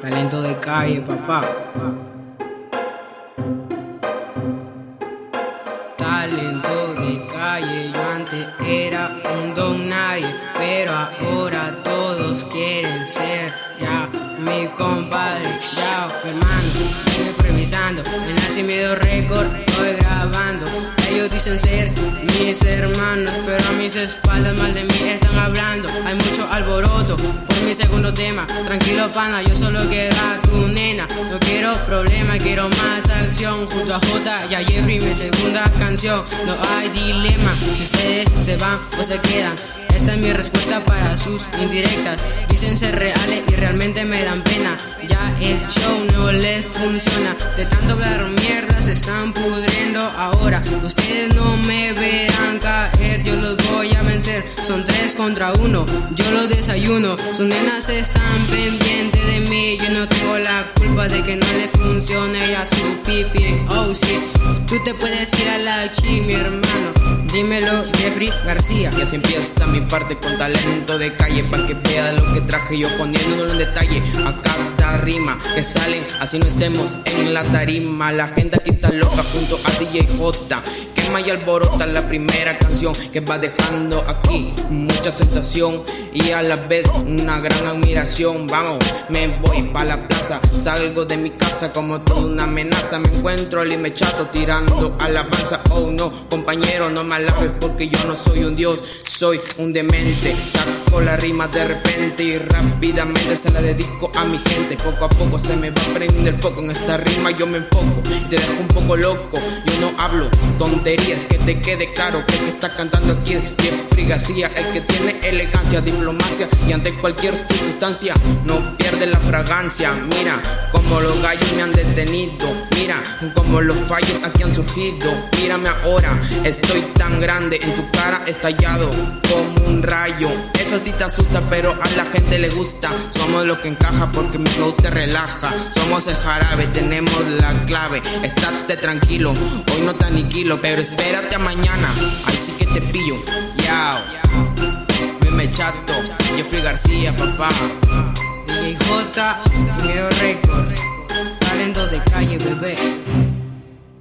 Talento de calle, papá. Talento de calle, yo antes era un don nadie, pero ahora todos quieren ser ya mi compadre, ya hermano, vengo improvisando, en estoy grabando, ellos dicen ser. Mis hermanos, pero a mis espaldas mal de mí están hablando, hay mucho alboroto por mi segundo tema, tranquilo pana, yo solo quiero a tu nena, no quiero problema, quiero más acción, junto a J y a Jeffrey mi segunda canción, no hay dilema, si ustedes se van o se quedan, esta es mi respuesta para sus indirectas. Dicen ser reales y realmente me dan pena. Ya el show no les funciona. De tanto hablar mierda se están pudriendo ahora. Ustedes no me verán caer, yo los voy a vencer. Son tres contra uno, yo los desayuno. Sus nenas están pendientes de mí. Yo no tengo la culpa de que no le funcione ya su pipi. Oh sí, tú te puedes ir a la chi, mi hermano. Dímelo, Jeffrey García. Y así empieza mi parte con talento de calle para que vea lo que traje yo poniéndolo en detalle a cada rima que salen así no estemos en la tarima la gente aquí loca junto a DJ J quema y alborota la primera canción que va dejando aquí mucha sensación y a la vez una gran admiración. Vamos me voy pa la plaza salgo de mi casa como toda una amenaza. Me encuentro al me chato tirando alabanza. Oh no compañero no me alabes porque yo no soy un dios soy un demente. Saco la rima de repente y rápidamente se la dedico a mi gente. Poco a poco se me va a prender el foco en esta rima, yo me enfoco y te dejo Yo no hablo tonterías, que te quede claro que el que está cantando aquí es Jeffrey García, el que tiene elegancia, diplomacia y ante cualquier circunstancia no pierde la fragancia. Mira como los gallos me han detenido, mira como los fallos aquí han surgido. Mírame ahora, estoy tan grande en tu cara estallado como un rayo. Eso sí te asusta, pero a la gente le gusta. Somos lo que encaja porque mi flow te relaja. Somos el jarabe, tenemos la clave. Estate tranquilo, hoy no te aniquilo, pero espérate a mañana. Ahí sí que te pillo. Yao. Meme chato, Jeffrey García, papá. DJ J, Sin Miedo Records.